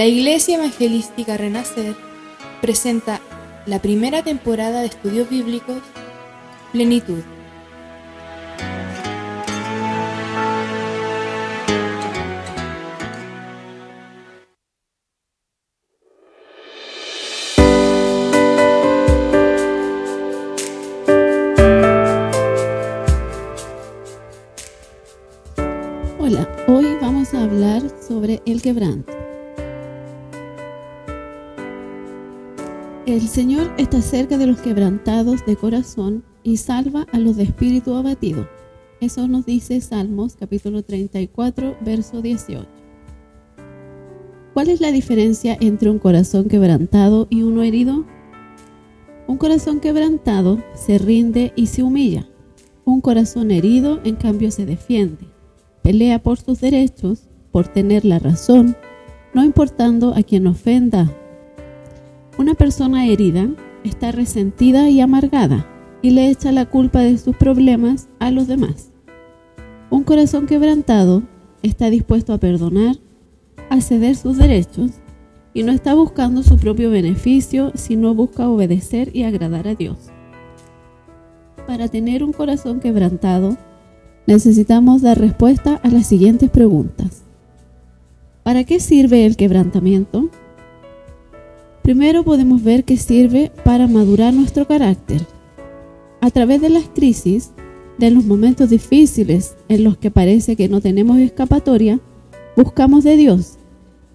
La Iglesia Evangelística Renacer presenta la primera temporada de estudios bíblicos Plenitud. Hola, hoy vamos a hablar sobre el quebranto. El Señor está cerca de los quebrantados de corazón y salva a los de espíritu abatido. Eso nos dice Salmos capítulo 34, verso 18. ¿Cuál es la diferencia entre un corazón quebrantado y uno herido? Un corazón quebrantado se rinde y se humilla. Un corazón herido, en cambio, se defiende. Pelea por sus derechos, por tener la razón, no importando a quien ofenda una persona herida está resentida y amargada y le echa la culpa de sus problemas a los demás. Un corazón quebrantado está dispuesto a perdonar, a ceder sus derechos y no está buscando su propio beneficio, sino busca obedecer y agradar a Dios. Para tener un corazón quebrantado, necesitamos dar respuesta a las siguientes preguntas. ¿Para qué sirve el quebrantamiento? Primero podemos ver que sirve para madurar nuestro carácter. A través de las crisis, de los momentos difíciles en los que parece que no tenemos escapatoria, buscamos de Dios.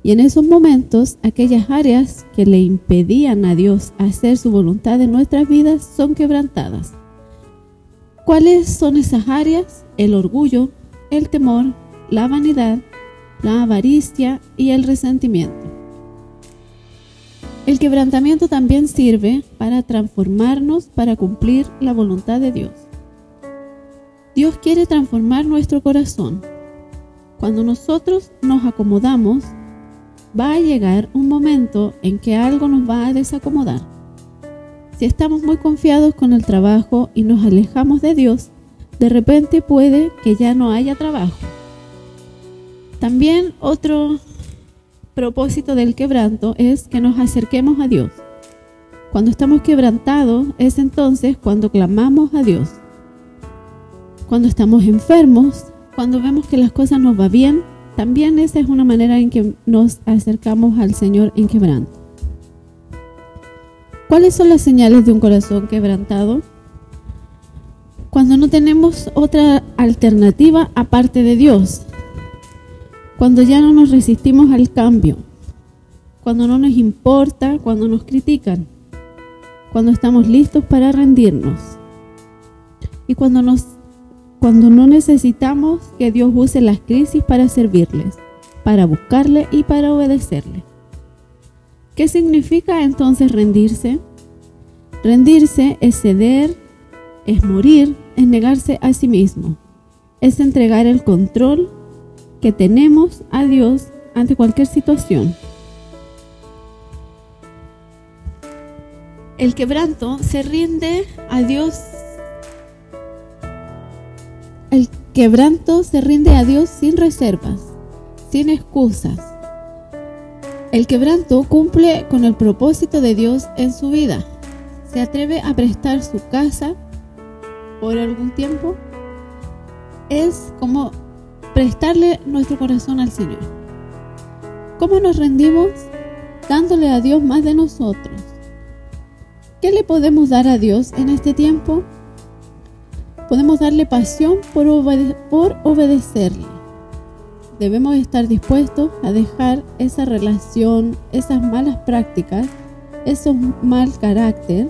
Y en esos momentos, aquellas áreas que le impedían a Dios hacer su voluntad en nuestras vidas son quebrantadas. ¿Cuáles son esas áreas? El orgullo, el temor, la vanidad, la avaricia y el resentimiento. El quebrantamiento también sirve para transformarnos para cumplir la voluntad de Dios. Dios quiere transformar nuestro corazón. Cuando nosotros nos acomodamos, va a llegar un momento en que algo nos va a desacomodar. Si estamos muy confiados con el trabajo y nos alejamos de Dios, de repente puede que ya no haya trabajo. También otro propósito del quebranto es que nos acerquemos a Dios. Cuando estamos quebrantados es entonces cuando clamamos a Dios. Cuando estamos enfermos, cuando vemos que las cosas nos van bien, también esa es una manera en que nos acercamos al Señor en quebranto. ¿Cuáles son las señales de un corazón quebrantado? Cuando no tenemos otra alternativa aparte de Dios, cuando ya no nos resistimos al cambio, cuando no nos importa, cuando nos critican, cuando estamos listos para rendirnos y cuando, nos, cuando no necesitamos que Dios use las crisis para servirles, para buscarle y para obedecerle. ¿Qué significa entonces rendirse? Rendirse es ceder, es morir, es negarse a sí mismo, es entregar el control que tenemos a Dios ante cualquier situación. El quebranto se rinde a Dios. El quebranto se rinde a Dios sin reservas, sin excusas. El quebranto cumple con el propósito de Dios en su vida. Se atreve a prestar su casa por algún tiempo. Es como prestarle nuestro corazón al Señor. ¿Cómo nos rendimos? Dándole a Dios más de nosotros. ¿Qué le podemos dar a Dios en este tiempo? Podemos darle pasión por, obedecerle. Debemos estar dispuestos a dejar esa relación, esas malas prácticas, esos mal carácter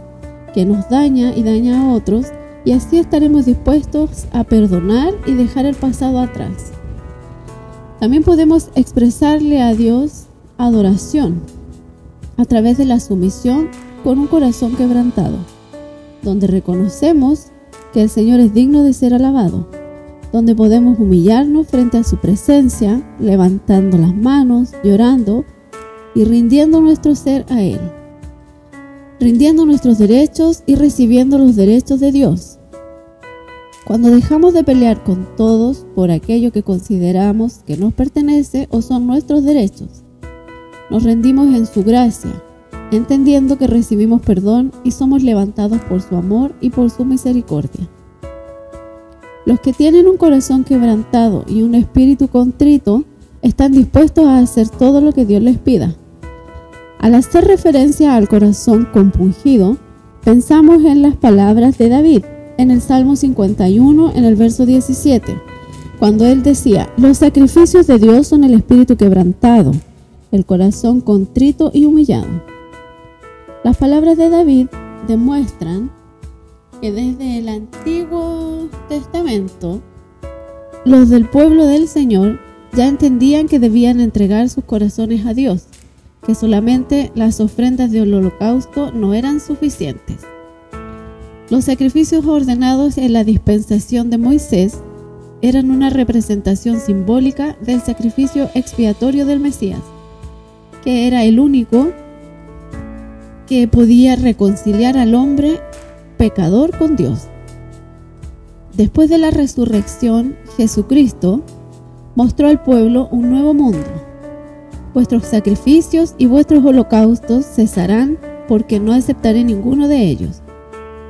que nos daña y daña a otros y así estaremos dispuestos a perdonar y dejar el pasado atrás. También podemos expresarle a Dios adoración a través de la sumisión con un corazón quebrantado, donde reconocemos que el Señor es digno de ser alabado, donde podemos humillarnos frente a su presencia, levantando las manos, llorando y rindiendo nuestro ser a Él, rindiendo nuestros derechos y recibiendo los derechos de Dios cuando dejamos de pelear con todos por aquello que consideramos que nos pertenece o son nuestros derechos, nos rendimos en su gracia, entendiendo que recibimos perdón y somos levantados por su amor y por su misericordia. Los que tienen un corazón quebrantado y un espíritu contrito están dispuestos a hacer todo lo que Dios les pida. Al hacer referencia al corazón compungido, pensamos en las palabras de David en el Salmo 51 en el verso 17, cuando él decía, los sacrificios de Dios son el espíritu quebrantado, el corazón contrito y humillado. Las palabras de David demuestran que desde el Antiguo Testamento, los del pueblo del Señor ya entendían que debían entregar sus corazones a Dios, que solamente las ofrendas del holocausto no eran suficientes. Los sacrificios ordenados en la dispensación de Moisés eran una representación simbólica del sacrificio expiatorio del Mesías, que era el único que podía reconciliar al hombre pecador con Dios. Después de la resurrección, Jesucristo mostró al pueblo un nuevo mundo. Vuestros sacrificios y vuestros holocaustos cesarán porque no aceptaré ninguno de ellos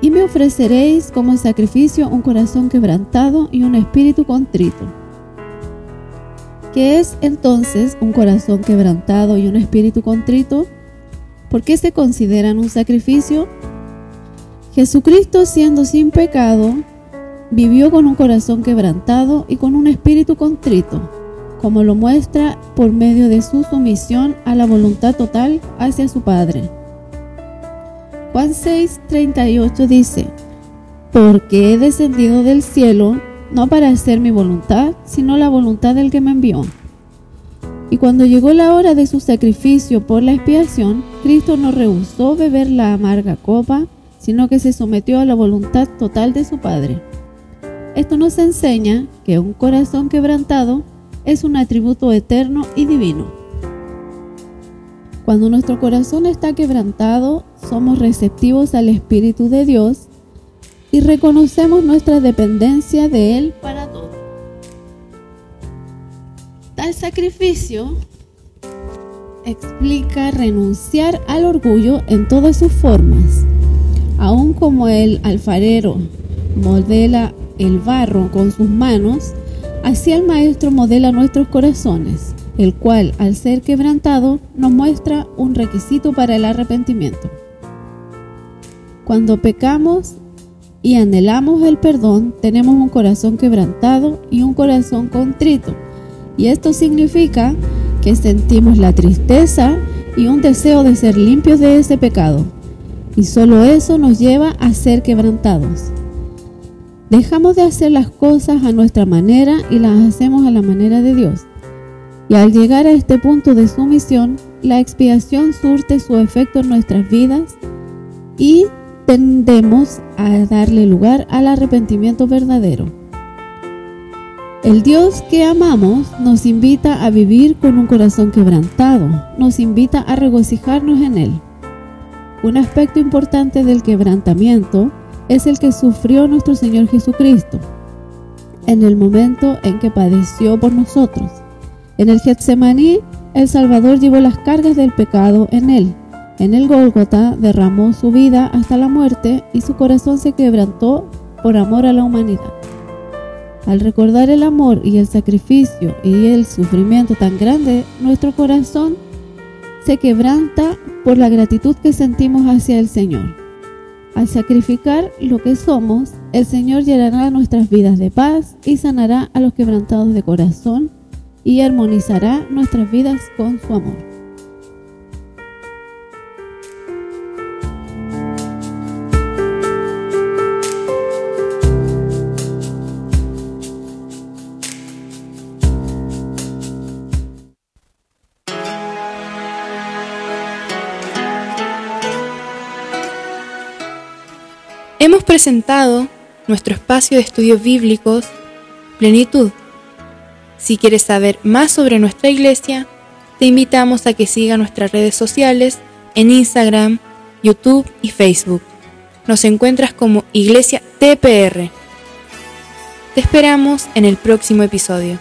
y me ofreceréis como sacrificio un corazón quebrantado y un espíritu contrito. ¿Qué es entonces un corazón quebrantado y un espíritu contrito? ¿Por qué se consideran un sacrificio? Jesucristo, siendo sin pecado, vivió con un corazón quebrantado y con un espíritu contrito, como lo muestra por medio de su sumisión a la voluntad total hacia su Padre. Juan 6:38 dice, porque he descendido del cielo no para hacer mi voluntad, sino la voluntad del que me envió. Y cuando llegó la hora de su sacrificio por la expiación, Cristo no rehusó beber la amarga copa, sino que se sometió a la voluntad total de su Padre. Esto nos enseña que un corazón quebrantado es un atributo eterno y divino. Cuando nuestro corazón está quebrantado, somos receptivos al Espíritu de Dios y reconocemos nuestra dependencia de Él para todo. Tal sacrificio explica renunciar al orgullo en todas sus formas. Aun como el alfarero modela el barro con sus manos, así el Maestro modela nuestros corazones el cual, al ser quebrantado, nos muestra un requisito para el arrepentimiento. Cuando pecamos y anhelamos el perdón, tenemos un corazón quebrantado y un corazón contrito. Y esto significa que sentimos la tristeza y un deseo de ser limpios de ese pecado. Y solo eso nos lleva a ser quebrantados. Dejamos de hacer las cosas a nuestra manera y las hacemos a la manera de Dios. Y al llegar a este punto de sumisión, la expiación surte su efecto en nuestras vidas y tendemos a darle lugar al arrepentimiento verdadero. El Dios que amamos nos invita a vivir con un corazón quebrantado, nos invita a regocijarnos en Él. Un aspecto importante del quebrantamiento es el que sufrió nuestro Señor Jesucristo en el momento en que padeció por nosotros. En el Getsemaní, el Salvador llevó las cargas del pecado en él. En el Gólgota derramó su vida hasta la muerte y su corazón se quebrantó por amor a la humanidad. Al recordar el amor y el sacrificio y el sufrimiento tan grande, nuestro corazón se quebranta por la gratitud que sentimos hacia el Señor. Al sacrificar lo que somos, el Señor llenará nuestras vidas de paz y sanará a los quebrantados de corazón y armonizará nuestras vidas con su amor. Hemos presentado nuestro espacio de estudios bíblicos Plenitud si quieres saber más sobre nuestra iglesia, te invitamos a que siga nuestras redes sociales en Instagram, YouTube y Facebook. Nos encuentras como Iglesia TPR. Te esperamos en el próximo episodio.